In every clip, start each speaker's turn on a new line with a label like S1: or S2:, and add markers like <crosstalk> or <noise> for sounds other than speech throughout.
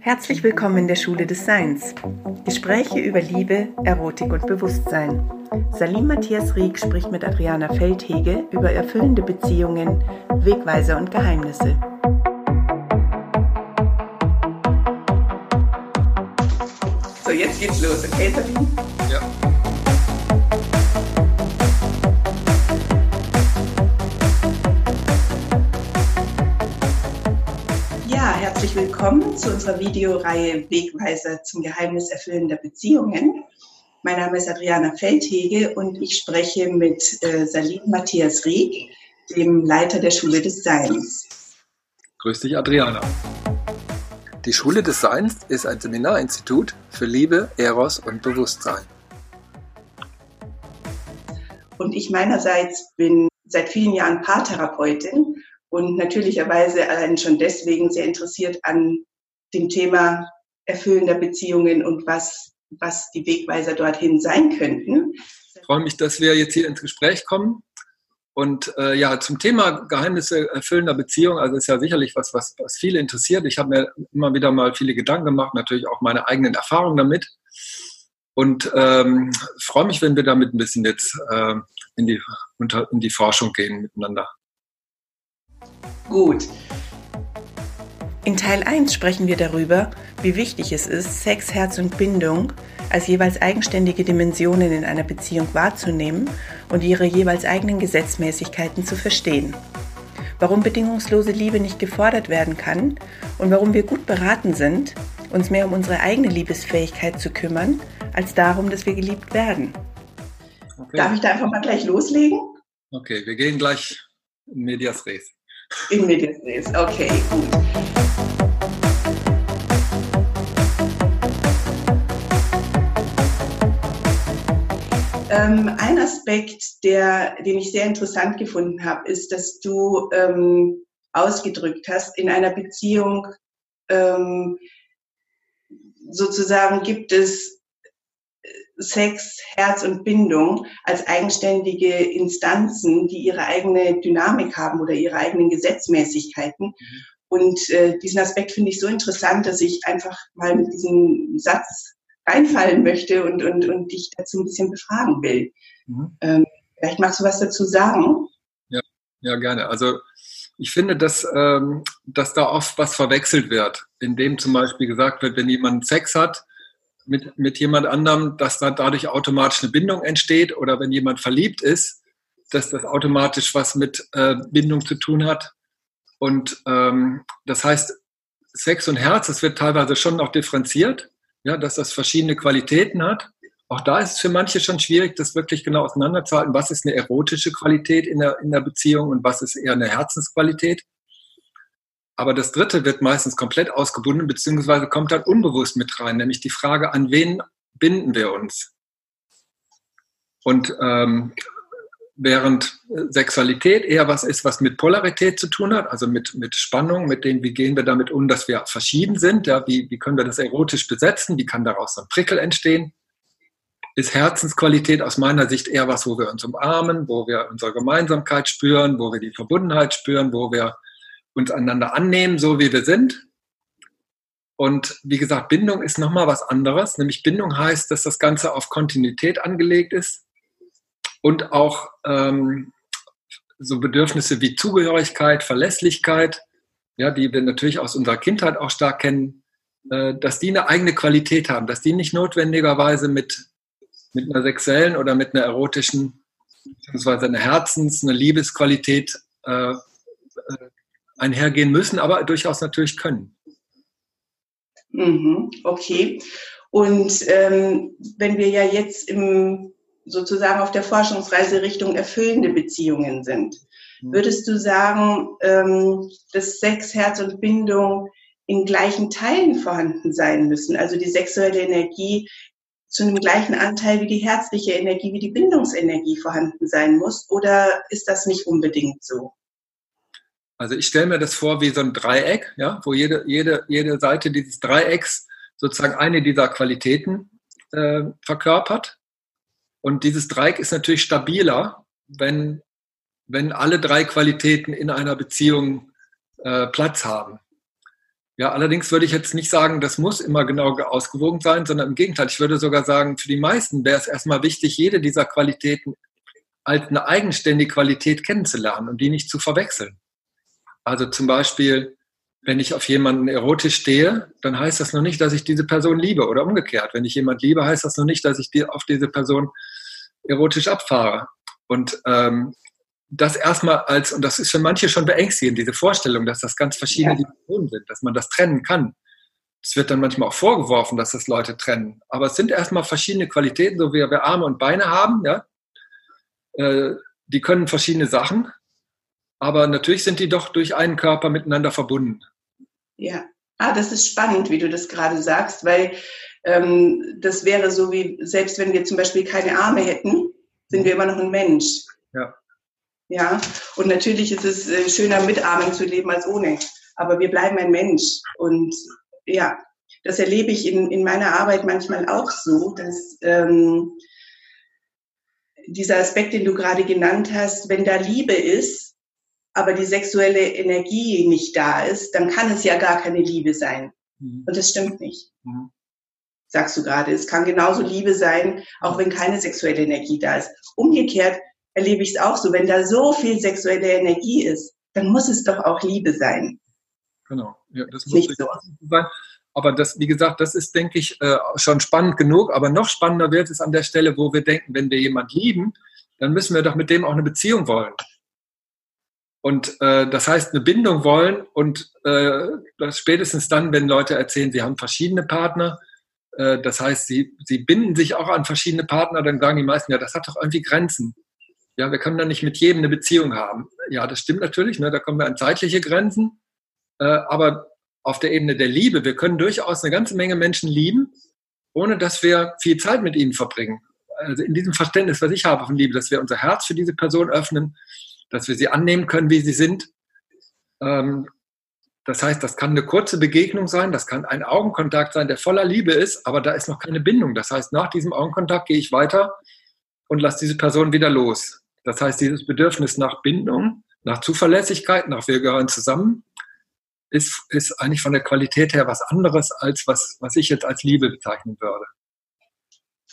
S1: Herzlich willkommen in der Schule des Seins. Gespräche über Liebe, Erotik und Bewusstsein. Salim Matthias Rieck spricht mit Adriana Feldhege über erfüllende Beziehungen, Wegweiser und Geheimnisse. So, jetzt geht's los, okay, Salim?
S2: Ja.
S1: Willkommen zu unserer Videoreihe Wegweiser zum Geheimnis erfüllender Beziehungen. Mein Name ist Adriana Feldhege und ich spreche mit äh, Salim Matthias Rieck, dem Leiter der Schule des Seins.
S2: Grüß dich, Adriana. Die Schule des Seins ist ein Seminarinstitut für Liebe, Eros und Bewusstsein.
S1: Und ich meinerseits bin seit vielen Jahren Paartherapeutin und natürlicherweise allein schon deswegen sehr interessiert an dem Thema erfüllender Beziehungen und was, was die Wegweiser dorthin sein könnten.
S2: Ich freue mich, dass wir jetzt hier ins Gespräch kommen. Und äh, ja, zum Thema Geheimnisse erfüllender Beziehungen, also ist ja sicherlich was, was, was viele interessiert. Ich habe mir immer wieder mal viele Gedanken gemacht, natürlich auch meine eigenen Erfahrungen damit. Und ähm, freue mich, wenn wir damit ein bisschen jetzt äh, in, die, unter, in die Forschung gehen miteinander.
S1: Gut. In Teil 1 sprechen wir darüber, wie wichtig es ist, Sex, Herz und Bindung als jeweils eigenständige Dimensionen in einer Beziehung wahrzunehmen und ihre jeweils eigenen Gesetzmäßigkeiten zu verstehen. Warum bedingungslose Liebe nicht gefordert werden kann und warum wir gut beraten sind, uns mehr um unsere eigene Liebesfähigkeit zu kümmern, als darum, dass wir geliebt werden. Okay. Darf ich da einfach mal gleich loslegen?
S2: Okay, wir gehen gleich in Medias Res.
S1: In res. Okay, gut. Ähm, ein Aspekt, der, den ich sehr interessant gefunden habe, ist, dass du ähm, ausgedrückt hast, in einer Beziehung ähm, sozusagen gibt es Sex, Herz und Bindung als eigenständige Instanzen, die ihre eigene Dynamik haben oder ihre eigenen Gesetzmäßigkeiten. Mhm. Und äh, diesen Aspekt finde ich so interessant, dass ich einfach mal mit diesem Satz reinfallen möchte und, und, und dich dazu ein bisschen befragen will. Mhm. Ähm, vielleicht magst du was dazu sagen?
S2: Ja, ja gerne. Also ich finde, dass, ähm, dass da oft was verwechselt wird, indem zum Beispiel gesagt wird, wenn jemand Sex hat, mit, mit jemand anderem, dass da dadurch automatisch eine Bindung entsteht oder wenn jemand verliebt ist, dass das automatisch was mit äh, Bindung zu tun hat. Und ähm, das heißt, Sex und Herz, das wird teilweise schon noch differenziert, ja, dass das verschiedene Qualitäten hat. Auch da ist es für manche schon schwierig, das wirklich genau auseinanderzuhalten. Was ist eine erotische Qualität in der, in der Beziehung und was ist eher eine Herzensqualität? Aber das dritte wird meistens komplett ausgebunden, beziehungsweise kommt dann unbewusst mit rein, nämlich die Frage, an wen binden wir uns? Und ähm, während Sexualität eher was ist, was mit Polarität zu tun hat, also mit, mit Spannung, mit dem, wie gehen wir damit um, dass wir verschieden sind, ja, wie, wie können wir das erotisch besetzen, wie kann daraus ein Prickel entstehen, ist Herzensqualität aus meiner Sicht eher was, wo wir uns umarmen, wo wir unsere Gemeinsamkeit spüren, wo wir die Verbundenheit spüren, wo wir uns einander annehmen, so wie wir sind. Und wie gesagt, Bindung ist nochmal was anderes. Nämlich Bindung heißt, dass das Ganze auf Kontinuität angelegt ist und auch ähm, so Bedürfnisse wie Zugehörigkeit, Verlässlichkeit, ja, die wir natürlich aus unserer Kindheit auch stark kennen, äh, dass die eine eigene Qualität haben, dass die nicht notwendigerweise mit, mit einer sexuellen oder mit einer erotischen, beziehungsweise einer Herzens-, einer Liebesqualität äh, einhergehen müssen, aber durchaus natürlich können.
S1: Mhm, okay. Und ähm, wenn wir ja jetzt im, sozusagen auf der Forschungsreise Richtung erfüllende Beziehungen sind, mhm. würdest du sagen, ähm, dass Sex, Herz und Bindung in gleichen Teilen vorhanden sein müssen? Also die sexuelle Energie zu einem gleichen Anteil wie die herzliche Energie, wie die Bindungsenergie vorhanden sein muss? Oder ist das nicht unbedingt so?
S2: Also ich stelle mir das vor wie so ein Dreieck, ja, wo jede, jede, jede Seite dieses Dreiecks sozusagen eine dieser Qualitäten äh, verkörpert. Und dieses Dreieck ist natürlich stabiler, wenn, wenn alle drei Qualitäten in einer Beziehung äh, Platz haben. Ja, allerdings würde ich jetzt nicht sagen, das muss immer genau ausgewogen sein, sondern im Gegenteil, ich würde sogar sagen, für die meisten wäre es erstmal wichtig, jede dieser Qualitäten als eine eigenständige Qualität kennenzulernen und die nicht zu verwechseln. Also zum Beispiel, wenn ich auf jemanden erotisch stehe, dann heißt das noch nicht, dass ich diese Person liebe oder umgekehrt. Wenn ich jemand liebe, heißt das noch nicht, dass ich auf diese Person erotisch abfahre. Und ähm, das erstmal als, und das ist für manche schon beängstigend, diese Vorstellung, dass das ganz verschiedene ja. Dimensionen sind, dass man das trennen kann. Es wird dann manchmal auch vorgeworfen, dass das Leute trennen. Aber es sind erstmal verschiedene Qualitäten, so wie wir Arme und Beine haben, ja. Äh, die können verschiedene Sachen, aber natürlich sind die doch durch einen Körper miteinander verbunden.
S1: Ja, ah, das ist spannend, wie du das gerade sagst, weil ähm, das wäre so wie, selbst wenn wir zum Beispiel keine Arme hätten, sind wir immer noch ein Mensch.
S2: Ja.
S1: Ja, und natürlich ist es äh, schöner, mit Armen zu leben als ohne. Aber wir bleiben ein Mensch. Und ja, das erlebe ich in, in meiner Arbeit manchmal auch so, dass ähm, dieser Aspekt, den du gerade genannt hast, wenn da Liebe ist, aber die sexuelle Energie nicht da ist, dann kann es ja gar keine Liebe sein. Mhm. Und das stimmt nicht. Mhm. Sagst du gerade. Es kann genauso Liebe sein, auch wenn keine sexuelle Energie da ist. Umgekehrt erlebe ich es auch so. Wenn da so viel sexuelle Energie ist, dann muss es doch auch Liebe sein.
S2: Genau, ja, das muss nicht so sein. Aber das, wie gesagt, das ist, denke ich, äh, schon spannend genug. Aber noch spannender wird es an der Stelle, wo wir denken, wenn wir jemanden lieben, dann müssen wir doch mit dem auch eine Beziehung wollen. Und äh, das heißt, eine Bindung wollen und äh, spätestens dann, wenn Leute erzählen, sie haben verschiedene Partner, äh, das heißt, sie, sie binden sich auch an verschiedene Partner, dann sagen die meisten, ja, das hat doch irgendwie Grenzen. Ja, wir können dann nicht mit jedem eine Beziehung haben. Ja, das stimmt natürlich, ne, da kommen wir an zeitliche Grenzen. Äh, aber auf der Ebene der Liebe, wir können durchaus eine ganze Menge Menschen lieben, ohne dass wir viel Zeit mit ihnen verbringen. Also in diesem Verständnis, was ich habe von Liebe, dass wir unser Herz für diese Person öffnen, dass wir sie annehmen können, wie sie sind. Ähm, das heißt, das kann eine kurze Begegnung sein, das kann ein Augenkontakt sein, der voller Liebe ist, aber da ist noch keine Bindung. Das heißt, nach diesem Augenkontakt gehe ich weiter und lasse diese Person wieder los. Das heißt, dieses Bedürfnis nach Bindung, nach Zuverlässigkeit, nach wir gehören zusammen, ist, ist eigentlich von der Qualität her was anderes, als was, was ich jetzt als Liebe bezeichnen würde.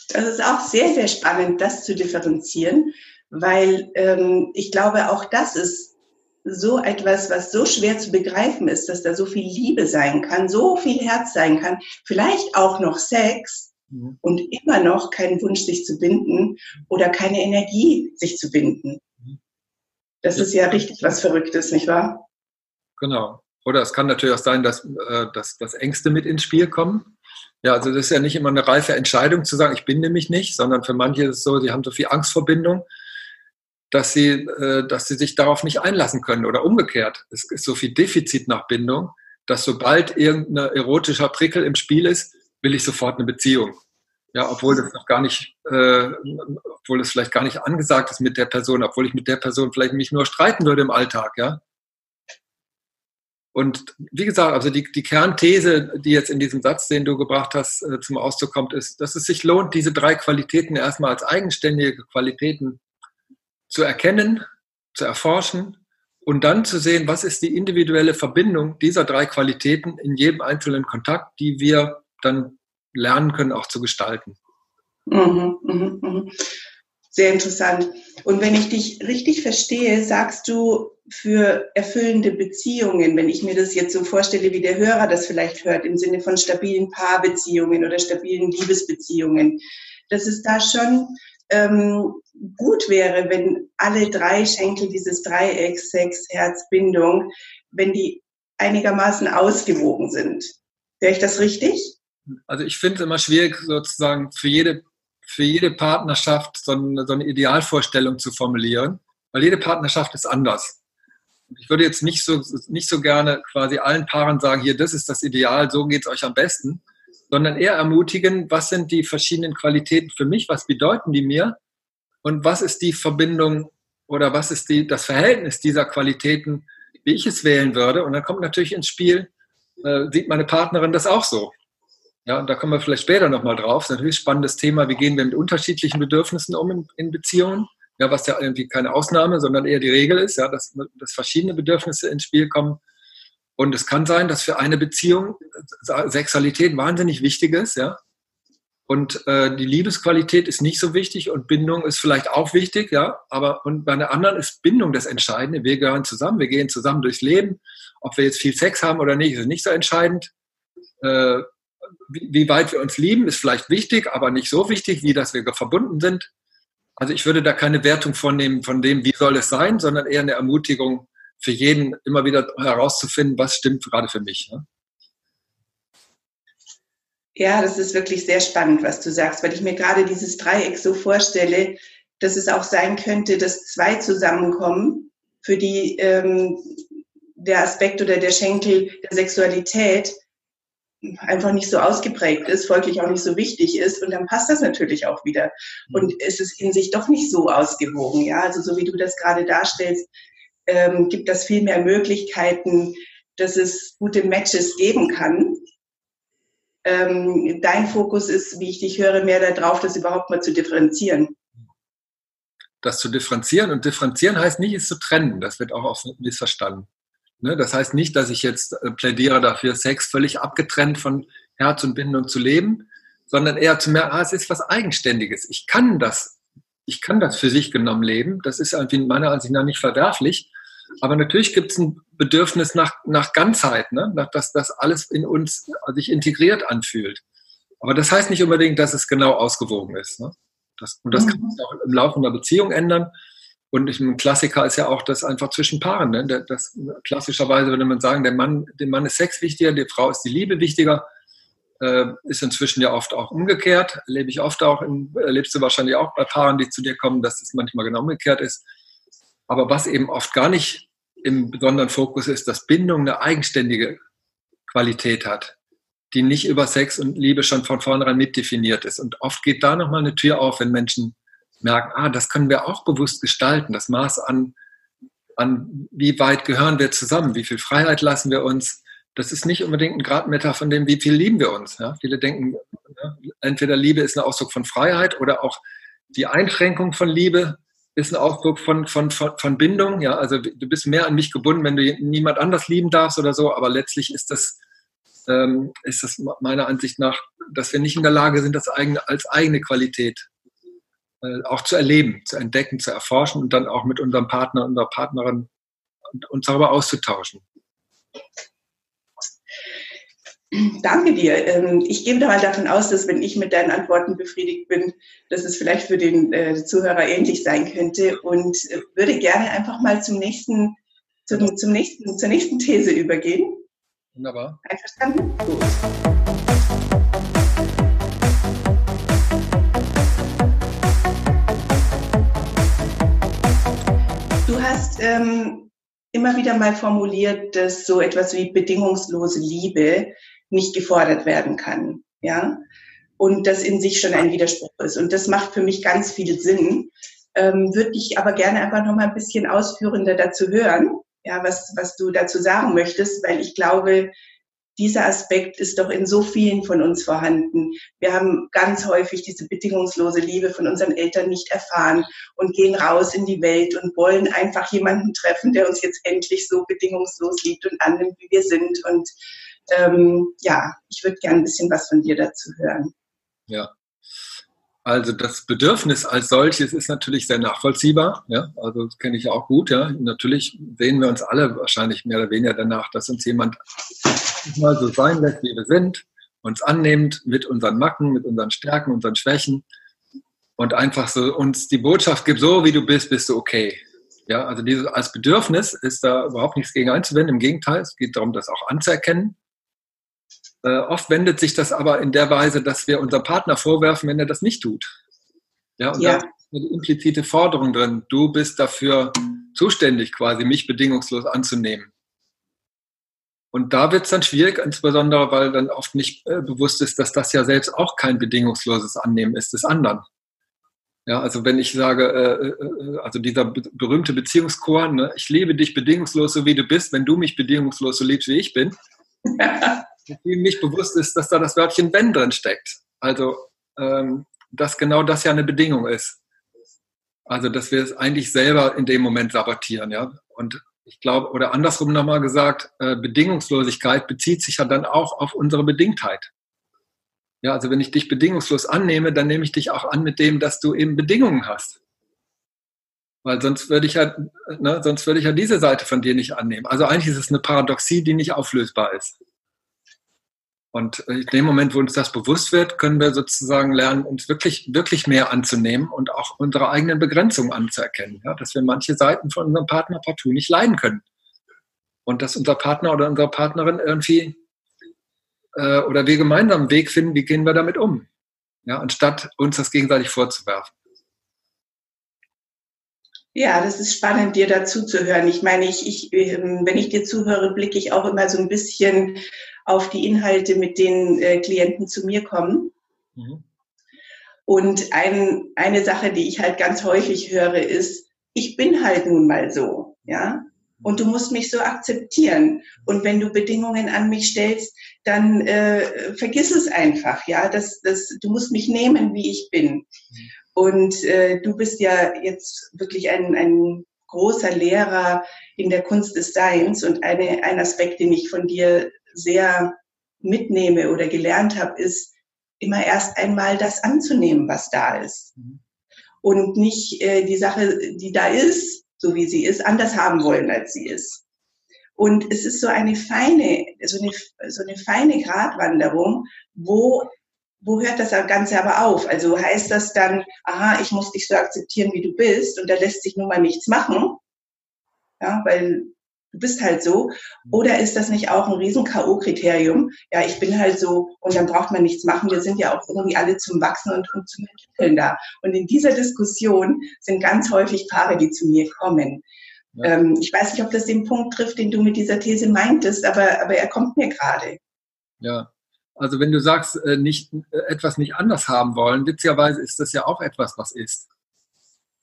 S1: Das ist auch sehr, sehr spannend, das zu differenzieren, weil ähm, ich glaube, auch das ist so etwas, was so schwer zu begreifen ist, dass da so viel Liebe sein kann, so viel Herz sein kann, vielleicht auch noch Sex, Mhm. und immer noch keinen Wunsch, sich zu binden oder keine Energie, sich zu binden. Mhm. Das ist ja richtig was Verrücktes, nicht wahr?
S2: Genau. Oder es kann natürlich auch sein, dass, äh, dass, dass Ängste mit ins Spiel kommen. Ja, also das ist ja nicht immer eine reife Entscheidung zu sagen, ich binde mich nicht, sondern für manche ist es so, sie haben so viel Angst vor Bindung, dass sie, äh, dass sie sich darauf nicht einlassen können. Oder umgekehrt, es ist so viel Defizit nach Bindung, dass sobald irgendein erotischer Prickel im Spiel ist, will ich sofort eine Beziehung. Ja, obwohl das noch gar nicht, äh, obwohl das vielleicht gar nicht angesagt ist mit der Person, obwohl ich mit der Person vielleicht mich nur streiten würde im Alltag, ja. Und wie gesagt, also die, die Kernthese, die jetzt in diesem Satz, den du gebracht hast, äh, zum Ausdruck kommt, ist, dass es sich lohnt, diese drei Qualitäten erstmal als eigenständige Qualitäten zu erkennen, zu erforschen und dann zu sehen, was ist die individuelle Verbindung dieser drei Qualitäten in jedem einzelnen Kontakt, die wir dann lernen können, auch zu gestalten.
S1: Mhm, mh, mh. Sehr interessant. Und wenn ich dich richtig verstehe, sagst du für erfüllende Beziehungen, wenn ich mir das jetzt so vorstelle, wie der Hörer das vielleicht hört, im Sinne von stabilen Paarbeziehungen oder stabilen Liebesbeziehungen, dass es da schon ähm, gut wäre, wenn alle drei Schenkel dieses Dreiecks, Sex, Herz, Bindung, wenn die einigermaßen ausgewogen sind. Wäre ich das richtig?
S2: also ich finde es immer schwierig, sozusagen für jede, für jede Partnerschaft so eine, so eine Idealvorstellung zu formulieren, weil jede Partnerschaft ist anders. Ich würde jetzt nicht so, nicht so gerne quasi allen Paaren sagen, hier, das ist das Ideal, so geht es euch am besten, sondern eher ermutigen, was sind die verschiedenen Qualitäten für mich, was bedeuten die mir und was ist die Verbindung oder was ist die, das Verhältnis dieser Qualitäten, wie ich es wählen würde. Und dann kommt natürlich ins Spiel, äh, sieht meine Partnerin das auch so. Ja, und da kommen wir vielleicht später nochmal drauf. Das ist natürlich ein spannendes Thema. Wie gehen wir mit unterschiedlichen Bedürfnissen um in, in, Beziehungen? Ja, was ja irgendwie keine Ausnahme, sondern eher die Regel ist, ja, dass, dass verschiedene Bedürfnisse ins Spiel kommen. Und es kann sein, dass für eine Beziehung Sexualität wahnsinnig wichtig ist, ja. Und äh, die Liebesqualität ist nicht so wichtig und Bindung ist vielleicht auch wichtig, ja. Aber und bei einer anderen ist Bindung das Entscheidende. Wir gehören zusammen, wir gehen zusammen durchs Leben. Ob wir jetzt viel Sex haben oder nicht, ist nicht so entscheidend. Äh, wie, wie weit wir uns lieben, ist vielleicht wichtig, aber nicht so wichtig, wie dass wir verbunden sind. Also ich würde da keine Wertung vornehmen von dem, wie soll es sein, sondern eher eine Ermutigung für jeden, immer wieder herauszufinden, was stimmt gerade für mich. Ne?
S1: Ja, das ist wirklich sehr spannend, was du sagst, weil ich mir gerade dieses Dreieck so vorstelle, dass es auch sein könnte, dass zwei zusammenkommen, für die ähm, der Aspekt oder der Schenkel der Sexualität einfach nicht so ausgeprägt ist, folglich auch nicht so wichtig ist und dann passt das natürlich auch wieder. Mhm. Und es ist in sich doch nicht so ausgewogen, ja. Also so wie du das gerade darstellst, ähm, gibt das viel mehr Möglichkeiten, dass es gute Matches geben kann. Ähm, dein Fokus ist, wie ich dich höre, mehr darauf, das überhaupt mal zu differenzieren.
S2: Das zu differenzieren und differenzieren heißt nicht, es zu trennen. Das wird auch oft missverstanden. Ne? Das heißt nicht, dass ich jetzt äh, plädiere dafür, Sex völlig abgetrennt von Herz und Bindung zu leben, sondern eher zu merken, ah, es ist was Eigenständiges. Ich kann das, ich kann das für sich genommen leben. Das ist meiner Ansicht nach nicht verwerflich. Aber natürlich gibt es ein Bedürfnis nach, nach Ganzheit, ne? nach, dass das alles in uns sich integriert anfühlt. Aber das heißt nicht unbedingt, dass es genau ausgewogen ist. Ne? Das, und das mhm. kann sich auch im Laufe einer Beziehung ändern. Und ein Klassiker ist ja auch das einfach zwischen Paaren. Ne? Das, klassischerweise würde man sagen, der Mann, dem Mann ist Sex wichtiger, der Frau ist die Liebe wichtiger. Äh, ist inzwischen ja oft auch umgekehrt. Erlebe ich oft auch, in, erlebst du wahrscheinlich auch bei Paaren, die zu dir kommen, dass es manchmal genau umgekehrt ist. Aber was eben oft gar nicht im besonderen Fokus ist, dass Bindung eine eigenständige Qualität hat, die nicht über Sex und Liebe schon von vornherein mitdefiniert ist. Und oft geht da nochmal eine Tür auf, wenn Menschen merken, ah, das können wir auch bewusst gestalten, das Maß an, an wie weit gehören wir zusammen, wie viel Freiheit lassen wir uns. Das ist nicht unbedingt ein Gradmeter von dem, wie viel lieben wir uns. Ja? Viele denken, entweder Liebe ist ein Ausdruck von Freiheit oder auch die Einschränkung von Liebe ist ein Ausdruck von, von, von, von Bindung. Ja? Also du bist mehr an mich gebunden, wenn du niemand anders lieben darfst oder so, aber letztlich ist das, ähm, ist das meiner Ansicht nach, dass wir nicht in der Lage sind, das eigene, als eigene Qualität äh, auch zu erleben, zu entdecken, zu erforschen und dann auch mit unserem Partner, unserer Partnerin uns darüber auszutauschen.
S1: Danke dir. Ähm, ich gehe mal davon aus, dass wenn ich mit deinen Antworten befriedigt bin, dass es vielleicht für den äh, Zuhörer ähnlich sein könnte und äh, würde gerne einfach mal zum nächsten, zum, zum nächsten, zur nächsten These übergehen.
S2: Wunderbar.
S1: Einverstanden? Gut. hast ähm, immer wieder mal formuliert, dass so etwas wie bedingungslose Liebe nicht gefordert werden kann, ja, und das in sich schon ein Widerspruch ist. Und das macht für mich ganz viel Sinn. Ähm, Würde ich aber gerne einfach noch mal ein bisschen ausführender dazu hören, ja, was, was du dazu sagen möchtest, weil ich glaube, dieser Aspekt ist doch in so vielen von uns vorhanden. Wir haben ganz häufig diese bedingungslose Liebe von unseren Eltern nicht erfahren und gehen raus in die Welt und wollen einfach jemanden treffen, der uns jetzt endlich so bedingungslos liebt und annimmt, wie wir sind. Und ähm, ja, ich würde gerne ein bisschen was von dir dazu hören.
S2: Ja. Also das Bedürfnis als solches ist natürlich sehr nachvollziehbar. Ja? Also das kenne ich auch gut. Ja? Natürlich sehen wir uns alle wahrscheinlich mehr oder weniger danach, dass uns jemand mal so sein lässt, wie wir sind, uns annimmt mit unseren Macken, mit unseren Stärken, unseren Schwächen und einfach so uns die Botschaft gibt, so wie du bist, bist du okay. Ja, also dieses, als Bedürfnis ist da überhaupt nichts gegen einzuwenden. Im Gegenteil, es geht darum, das auch anzuerkennen. Äh, oft wendet sich das aber in der Weise, dass wir unserem Partner vorwerfen, wenn er das nicht tut. Ja, und ja. da ist eine implizite Forderung drin. Du bist dafür zuständig, quasi mich bedingungslos anzunehmen. Und da wird es dann schwierig, insbesondere weil dann oft nicht äh, bewusst ist, dass das ja selbst auch kein bedingungsloses Annehmen ist des anderen. Ja, also wenn ich sage, äh, äh, also dieser berühmte Beziehungschor, ne, ich liebe dich bedingungslos, so wie du bist, wenn du mich bedingungslos so liebst, wie ich bin, <laughs> ihm nicht bewusst ist, dass da das Wörtchen wenn drin steckt. Also, ähm, dass genau das ja eine Bedingung ist. Also, dass wir es eigentlich selber in dem Moment sabotieren, ja. Und ich glaube, oder andersrum nochmal gesagt, äh, Bedingungslosigkeit bezieht sich ja dann auch auf unsere Bedingtheit. Ja, also wenn ich dich bedingungslos annehme, dann nehme ich dich auch an mit dem, dass du eben Bedingungen hast. Weil sonst würde ich ja, ne, sonst würde ich ja diese Seite von dir nicht annehmen. Also eigentlich ist es eine Paradoxie, die nicht auflösbar ist. Und in dem Moment, wo uns das bewusst wird, können wir sozusagen lernen, uns wirklich, wirklich mehr anzunehmen und auch unsere eigenen Begrenzungen anzuerkennen. Ja, dass wir manche Seiten von unserem Partner partout nicht leiden können. Und dass unser Partner oder unsere Partnerin irgendwie äh, oder wir gemeinsam einen Weg finden, wie gehen wir damit um. Ja, anstatt uns das gegenseitig vorzuwerfen.
S1: Ja, das ist spannend, dir dazu zu hören. Ich meine, ich, ich, ähm, wenn ich dir zuhöre, blicke ich auch immer so ein bisschen auf die Inhalte, mit denen äh, Klienten zu mir kommen. Mhm. Und ein, eine Sache, die ich halt ganz häufig höre, ist, ich bin halt nun mal so, ja. Und du musst mich so akzeptieren. Und wenn du Bedingungen an mich stellst, dann äh, vergiss es einfach, ja. Das, das, du musst mich nehmen, wie ich bin. Und äh, du bist ja jetzt wirklich ein, ein großer Lehrer in der Kunst des Seins und eine, ein Aspekt, den ich von dir sehr mitnehme oder gelernt habe, ist immer erst einmal das anzunehmen, was da ist. Mhm. Und nicht äh, die Sache, die da ist, so wie sie ist, anders haben wollen, als sie ist. Und es ist so eine feine, so eine, so eine feine Gratwanderung, wo, wo hört das Ganze aber auf? Also heißt das dann, aha, ich muss dich so akzeptieren, wie du bist, und da lässt sich nun mal nichts machen, ja, weil du bist halt so. Oder ist das nicht auch ein riesen K.O.-Kriterium? Ja, ich bin halt so und dann braucht man nichts machen. Wir sind ja auch irgendwie alle zum Wachsen und, und zum Entwickeln da. Und in dieser Diskussion sind ganz häufig Paare, die zu mir kommen. Ja. Ähm, ich weiß nicht, ob das den Punkt trifft, den du mit dieser These meintest, aber, aber er kommt mir gerade.
S2: Ja, also wenn du sagst, äh, nicht, äh, etwas nicht anders haben wollen, witzigerweise ist das ja auch etwas, was ist.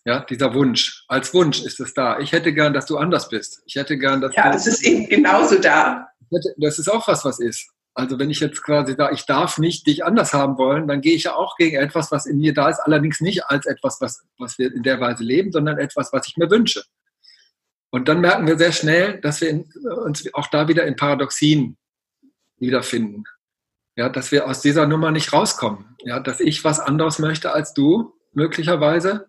S2: Ja, dieser Wunsch. Als Wunsch ist es da. Ich hätte gern, dass du anders bist. Ich hätte gern, dass
S1: Ja, das ist eben genauso da.
S2: Hätte, das ist auch was, was ist. Also wenn ich jetzt quasi da, ich darf nicht dich anders haben wollen, dann gehe ich ja auch gegen etwas, was in mir da ist, allerdings nicht als etwas, was, was wir in der Weise leben, sondern etwas, was ich mir wünsche. Und dann merken wir sehr schnell, dass wir in, uns auch da wieder in Paradoxien wiederfinden. Ja, dass wir aus dieser Nummer nicht rauskommen. Ja, dass ich was anderes möchte als du, möglicherweise,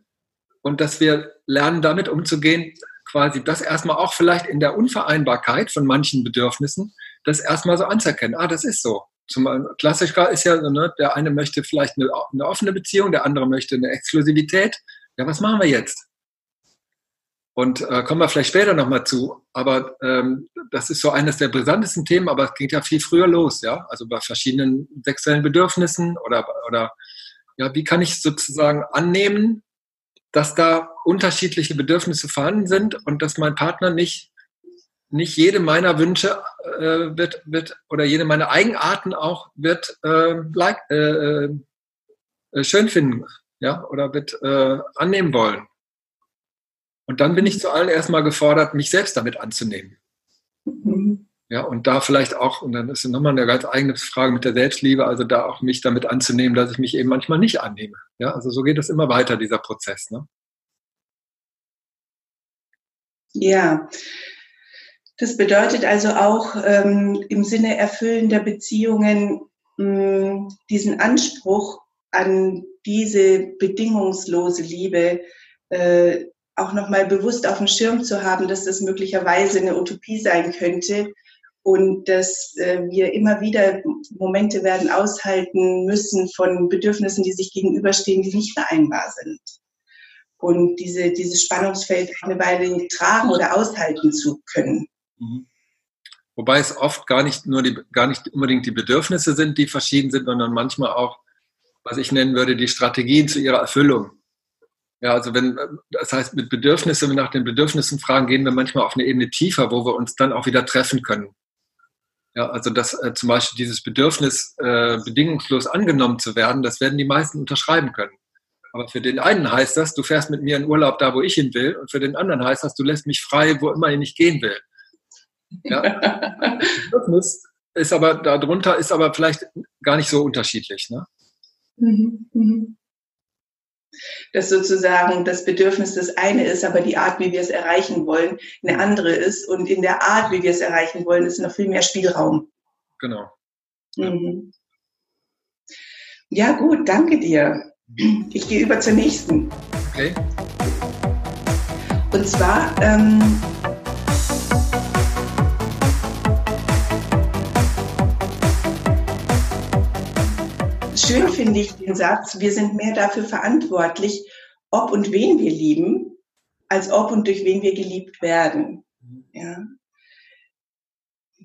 S2: und dass wir lernen, damit umzugehen, quasi das erstmal auch vielleicht in der Unvereinbarkeit von manchen Bedürfnissen, das erstmal so anzuerkennen. Ah, das ist so. Zum Klassiker ist ja, ne, der eine möchte vielleicht eine, eine offene Beziehung, der andere möchte eine Exklusivität. Ja, was machen wir jetzt? Und äh, kommen wir vielleicht später nochmal zu. Aber ähm, das ist so eines der brisantesten Themen, aber es geht ja viel früher los, ja. Also bei verschiedenen sexuellen Bedürfnissen oder, oder ja, wie kann ich sozusagen annehmen, dass da unterschiedliche Bedürfnisse vorhanden sind und dass mein Partner nicht, nicht jede meiner Wünsche äh, wird, wird oder jede meiner Eigenarten auch wird äh, like, äh, äh, schön finden ja, oder wird äh, annehmen wollen. Und dann bin ich zu allen erstmal gefordert, mich selbst damit anzunehmen. Mhm. Ja, und da vielleicht auch, und dann ist nochmal eine ganz eigene Frage mit der Selbstliebe, also da auch mich damit anzunehmen, dass ich mich eben manchmal nicht annehme. Ja, also so geht es immer weiter, dieser Prozess. Ne?
S1: Ja, das bedeutet also auch ähm, im Sinne erfüllender Beziehungen mh, mm, diesen Anspruch an diese bedingungslose Liebe äh, auch nochmal bewusst auf dem Schirm zu haben, dass das möglicherweise eine Utopie sein könnte und dass äh, wir immer wieder Momente werden aushalten müssen von Bedürfnissen, die sich gegenüberstehen, die nicht vereinbar sind. Und diese, dieses Spannungsfeld eine Weile tragen oder aushalten zu können. Mhm.
S2: Wobei es oft gar nicht nur die, gar nicht unbedingt die Bedürfnisse sind, die verschieden sind, sondern manchmal auch, was ich nennen würde, die Strategien zu ihrer Erfüllung. Ja, also wenn, das heißt, mit Bedürfnissen, wenn wir nach den Bedürfnissen fragen, gehen wir manchmal auf eine Ebene tiefer, wo wir uns dann auch wieder treffen können. Ja, also dass äh, zum Beispiel dieses Bedürfnis, äh, bedingungslos angenommen zu werden, das werden die meisten unterschreiben können. Aber für den einen heißt das, du fährst mit mir in Urlaub da, wo ich hin will, und für den anderen heißt das, du lässt mich frei, wo immer ich gehen will. Ja? <laughs> Bedürfnis ist aber darunter ist aber vielleicht gar nicht so unterschiedlich. Ne? Mhm, mhm.
S1: Dass sozusagen das Bedürfnis das eine ist, aber die Art, wie wir es erreichen wollen, eine andere ist. Und in der Art, wie wir es erreichen wollen, ist noch viel mehr Spielraum.
S2: Genau.
S1: Mhm. Ja, gut, danke dir. Ich gehe über zur nächsten.
S2: Okay.
S1: Und zwar, ähm, schön finde ich den Satz, wir sind mehr dafür verantwortlich, ob und wen wir lieben, als ob und durch wen wir geliebt werden. Ja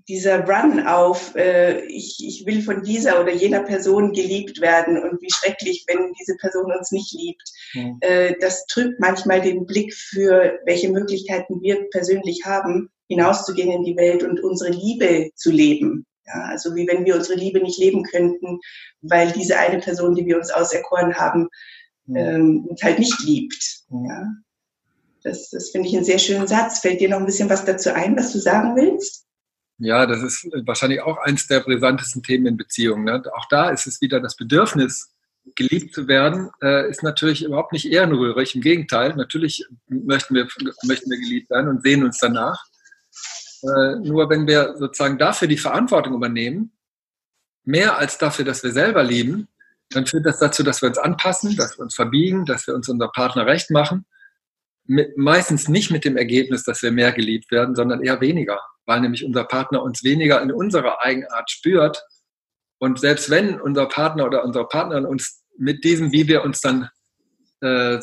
S1: dieser Run auf, äh, ich, ich will von dieser oder jener Person geliebt werden und wie schrecklich, wenn diese Person uns nicht liebt, mhm. äh, das trübt manchmal den Blick für, welche Möglichkeiten wir persönlich haben, hinauszugehen in die Welt und unsere Liebe zu leben. Ja, also wie wenn wir unsere Liebe nicht leben könnten, weil diese eine Person, die wir uns auserkoren haben, ähm, uns halt nicht liebt. Ja. Das, das finde ich einen sehr schönen Satz. Fällt dir noch ein bisschen was dazu ein, was du sagen willst?
S2: Ja, das ist wahrscheinlich auch eins der brisantesten Themen in Beziehungen. Ne? Auch da ist es wieder das Bedürfnis, geliebt zu werden, äh, ist natürlich überhaupt nicht ehrenrührig. Im Gegenteil, natürlich möchten wir, möchten wir geliebt werden und sehen uns danach. Äh, nur wenn wir sozusagen dafür die Verantwortung übernehmen, mehr als dafür, dass wir selber lieben, dann führt das dazu, dass wir uns anpassen, dass wir uns verbiegen, dass wir uns unser Partner recht machen. Mit, meistens nicht mit dem Ergebnis, dass wir mehr geliebt werden, sondern eher weniger weil nämlich unser Partner uns weniger in unserer Eigenart spürt. Und selbst wenn unser Partner oder unsere Partnerin uns mit diesem, wie wir uns dann, äh,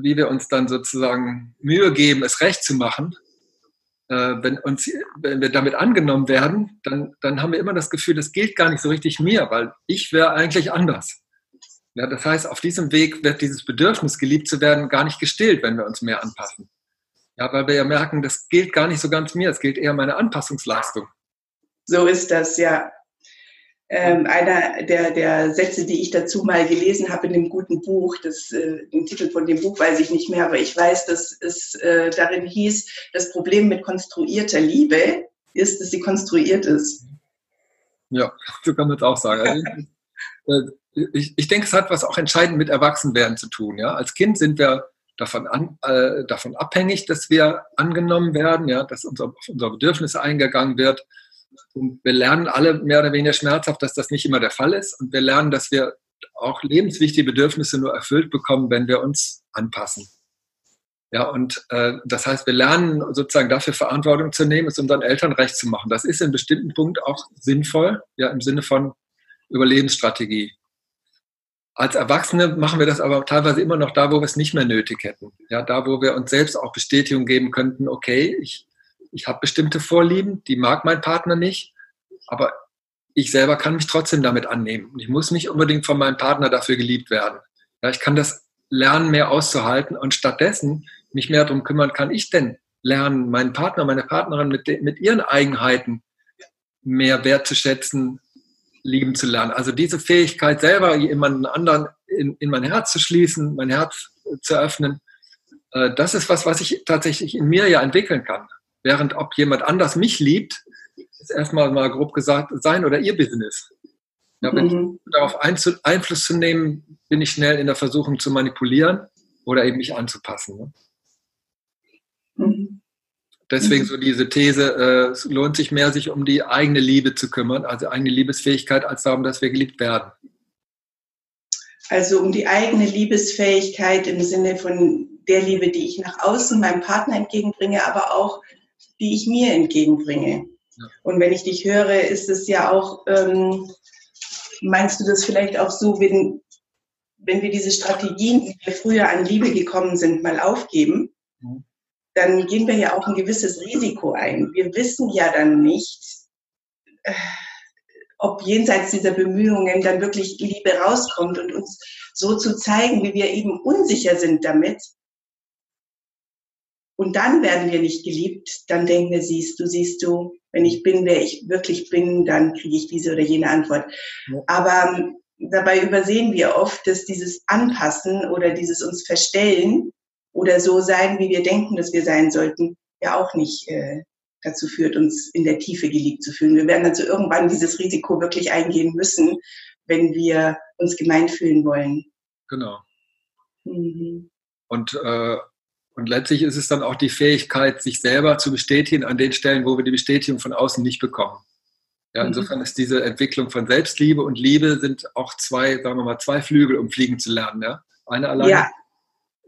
S2: wie wir uns dann sozusagen Mühe geben, es recht zu machen, wenn, uns, wenn wir damit angenommen werden, dann, dann haben wir immer das Gefühl, das gilt gar nicht so richtig mir, weil ich wäre eigentlich anders. Ja, das heißt, auf diesem Weg wird dieses Bedürfnis, geliebt zu werden, gar nicht gestillt, wenn wir uns mehr anpassen. Ja, weil wir ja merken, das gilt gar nicht so ganz mir, es gilt eher meine Anpassungsleistung.
S1: So ist das, ja. Ähm, einer der, der Sätze, die ich dazu mal gelesen habe in dem guten Buch, das, äh, den Titel von dem Buch weiß ich nicht mehr, aber ich weiß, dass es äh, darin hieß, das Problem mit konstruierter Liebe ist, dass sie konstruiert ist.
S2: Ja, so kann man es auch sagen. Also, <laughs> äh, ich, ich denke, es hat was auch entscheidend mit Erwachsenwerden zu tun. Ja? Als Kind sind wir davon, an, äh, davon abhängig, dass wir angenommen werden, ja, dass unser, auf unsere Bedürfnisse eingegangen wird. Und wir lernen alle mehr oder weniger schmerzhaft, dass das nicht immer der Fall ist. Und wir lernen, dass wir auch lebenswichtige Bedürfnisse nur erfüllt bekommen, wenn wir uns anpassen. Ja, und äh, das heißt, wir lernen sozusagen dafür Verantwortung zu nehmen, es unseren Eltern recht zu machen. Das ist in bestimmten Punkt auch sinnvoll, ja, im Sinne von Überlebensstrategie. Als Erwachsene machen wir das aber teilweise immer noch da, wo wir es nicht mehr nötig hätten. Ja, da, wo wir uns selbst auch Bestätigung geben könnten, okay, ich, ich habe bestimmte Vorlieben, die mag mein Partner nicht, aber ich selber kann mich trotzdem damit annehmen. Ich muss nicht unbedingt von meinem Partner dafür geliebt werden. Ja, ich kann das lernen, mehr auszuhalten und stattdessen mich mehr darum kümmern, kann ich denn lernen, meinen Partner, meine Partnerin mit, mit ihren Eigenheiten mehr wertzuschätzen, lieben zu lernen. Also diese Fähigkeit, selber jemanden anderen in, in mein Herz zu schließen, mein Herz zu öffnen, äh, das ist was, was ich tatsächlich in mir ja entwickeln kann. Während ob jemand anders mich liebt, ist erstmal mal grob gesagt sein oder ihr Business. Ja, wenn mhm. darauf Einfluss zu nehmen, bin ich schnell in der Versuchung zu manipulieren oder eben mich anzupassen. Ne? Mhm. Deswegen mhm. so diese These, äh, es lohnt sich mehr, sich um die eigene Liebe zu kümmern, also eigene Liebesfähigkeit, als darum, dass wir geliebt werden.
S1: Also um die eigene Liebesfähigkeit im Sinne von der Liebe, die ich nach außen meinem Partner entgegenbringe, aber auch die ich mir entgegenbringe. Ja. Und wenn ich dich höre, ist es ja auch, ähm, meinst du das vielleicht auch so, wenn, wenn wir diese Strategien, die wir früher an Liebe gekommen sind, mal aufgeben, mhm dann gehen wir ja auch ein gewisses Risiko ein. Wir wissen ja dann nicht, äh, ob jenseits dieser Bemühungen dann wirklich Liebe rauskommt und uns so zu zeigen, wie wir eben unsicher sind damit. Und dann werden wir nicht geliebt, dann denken wir, siehst du, siehst du, wenn ich bin, wer ich wirklich bin, dann kriege ich diese oder jene Antwort. Ja. Aber ähm, dabei übersehen wir oft, dass dieses Anpassen oder dieses uns Verstellen oder so sein, wie wir denken, dass wir sein sollten, ja auch nicht äh, dazu führt, uns in der Tiefe geliebt zu fühlen. Wir werden also irgendwann dieses Risiko wirklich eingehen müssen, wenn wir uns gemeint fühlen wollen.
S2: Genau. Mhm. Und, äh, und letztlich ist es dann auch die Fähigkeit, sich selber zu bestätigen an den Stellen, wo wir die Bestätigung von außen nicht bekommen. Ja, mhm. insofern ist diese Entwicklung von Selbstliebe und Liebe sind auch zwei, sagen wir mal, zwei Flügel, um fliegen zu lernen. Ja? Eine alleine ja.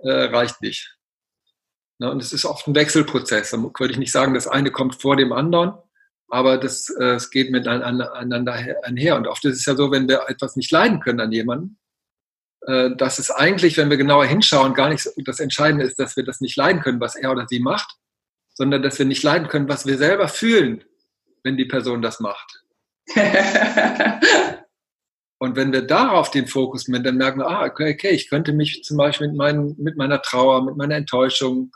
S2: äh, reicht nicht. Ja, und es ist oft ein Wechselprozess. Da würde ich nicht sagen, das eine kommt vor dem anderen, aber das, äh, es geht miteinander einher. Und oft ist es ja so, wenn wir etwas nicht leiden können an jemandem, äh, dass es eigentlich, wenn wir genauer hinschauen, gar nicht das Entscheidende ist, dass wir das nicht leiden können, was er oder sie macht, sondern dass wir nicht leiden können, was wir selber fühlen, wenn die Person das macht. <laughs> Und wenn wir darauf den Fokus nehmen, dann merken wir, ah, okay, okay, ich könnte mich zum Beispiel mit, meinen, mit meiner Trauer, mit meiner Enttäuschung,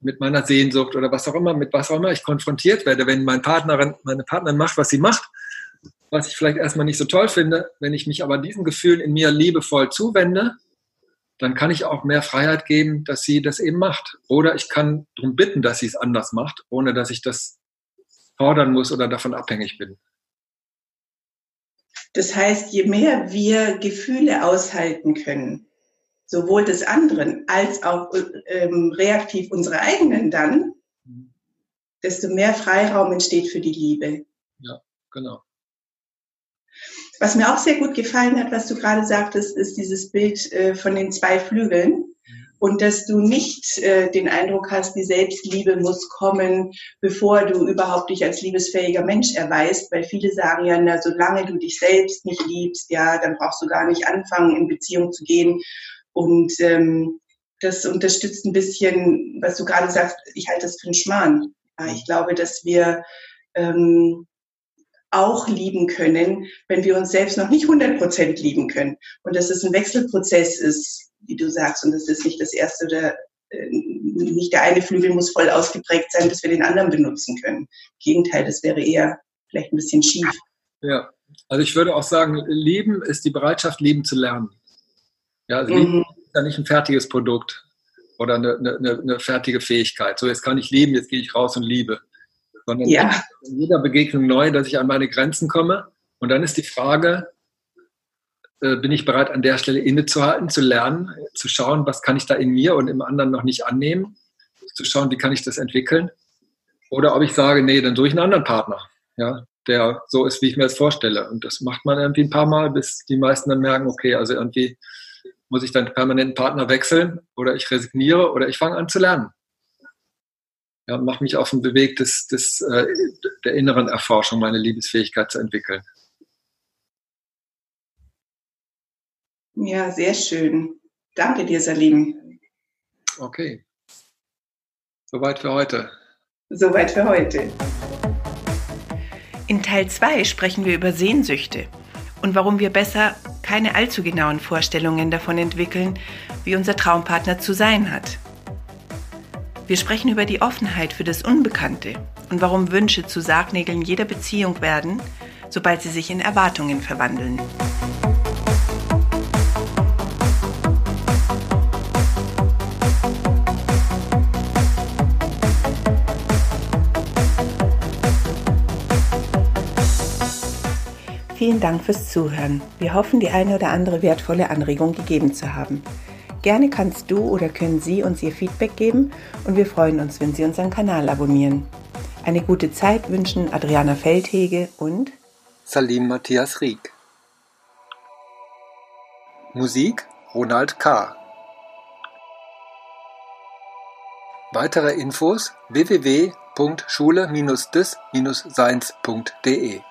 S2: mit meiner Sehnsucht oder was auch immer, mit was auch immer ich konfrontiert werde, wenn mein Partnerin, meine Partnerin macht, was sie macht, was ich vielleicht erstmal nicht so toll finde, wenn ich mich aber diesen Gefühlen in mir liebevoll zuwende, dann kann ich auch mehr Freiheit geben, dass sie das eben macht. Oder ich kann darum bitten, dass sie es anders macht, ohne dass ich das fordern muss oder davon abhängig bin.
S1: Das heißt, je mehr wir Gefühle aushalten können, sowohl des anderen als auch ähm, reaktiv unsere eigenen dann, desto mehr Freiraum entsteht für die Liebe.
S2: Ja, genau.
S1: Was mir auch sehr gut gefallen hat, was du gerade sagtest, ist dieses Bild äh, von den zwei Flügeln und dass du nicht äh, den Eindruck hast, die Selbstliebe muss kommen, bevor du überhaupt dich als liebesfähiger Mensch erweist, weil viele sagen ja, na, solange du dich selbst nicht liebst, ja, dann brauchst du gar nicht anfangen, in Beziehung zu gehen. Und ähm, das unterstützt ein bisschen, was du gerade sagst, ich halte das für einen Schmarrn. Ja, ich glaube, dass wir ähm, auch lieben können, wenn wir uns selbst noch nicht 100 Prozent lieben können. Und dass es ein Wechselprozess ist, wie du sagst, und das ist nicht das erste oder äh, nicht der eine Flügel muss voll ausgeprägt sein, bis wir den anderen benutzen können. Im Gegenteil, das wäre eher vielleicht ein bisschen schief.
S2: Ja, also ich würde auch sagen, lieben ist die Bereitschaft, lieben zu lernen. Ja, also mhm. lieben ist ja nicht ein fertiges Produkt oder eine, eine, eine, fertige Fähigkeit. So, jetzt kann ich lieben, jetzt gehe ich raus und liebe. Sondern ja. in jeder Begegnung neu, dass ich an meine Grenzen komme. Und dann ist die Frage, äh, bin ich bereit, an der Stelle innezuhalten, zu lernen, zu schauen, was kann ich da in mir und im anderen noch nicht annehmen, zu schauen, wie kann ich das entwickeln. Oder ob ich sage, nee, dann suche ich einen anderen Partner, ja, der so ist, wie ich mir das vorstelle. Und das macht man irgendwie ein paar Mal, bis die meisten dann merken, okay, also irgendwie muss ich dann permanenten Partner wechseln oder ich resigniere oder ich fange an zu lernen. Ja, mache mich auf den Beweg des, des, äh, der inneren Erforschung, meine Liebesfähigkeit zu entwickeln.
S1: Ja, sehr schön. Danke dir, Salim.
S2: Okay. Soweit für heute.
S1: Soweit für heute. In Teil 2 sprechen wir über Sehnsüchte und warum wir besser keine allzu genauen Vorstellungen davon entwickeln, wie unser Traumpartner zu sein hat. Wir sprechen über die Offenheit für das Unbekannte und warum Wünsche zu Sargnägeln jeder Beziehung werden, sobald sie sich in Erwartungen verwandeln. Vielen Dank fürs Zuhören. Wir hoffen, die eine oder andere wertvolle Anregung gegeben zu haben. Gerne kannst du oder können Sie uns Ihr Feedback geben und wir freuen uns, wenn Sie unseren Kanal abonnieren. Eine gute Zeit wünschen Adriana Feldhege und
S2: Salim Matthias Rieck. Musik Ronald K. Weitere Infos www.schule-des-seins.de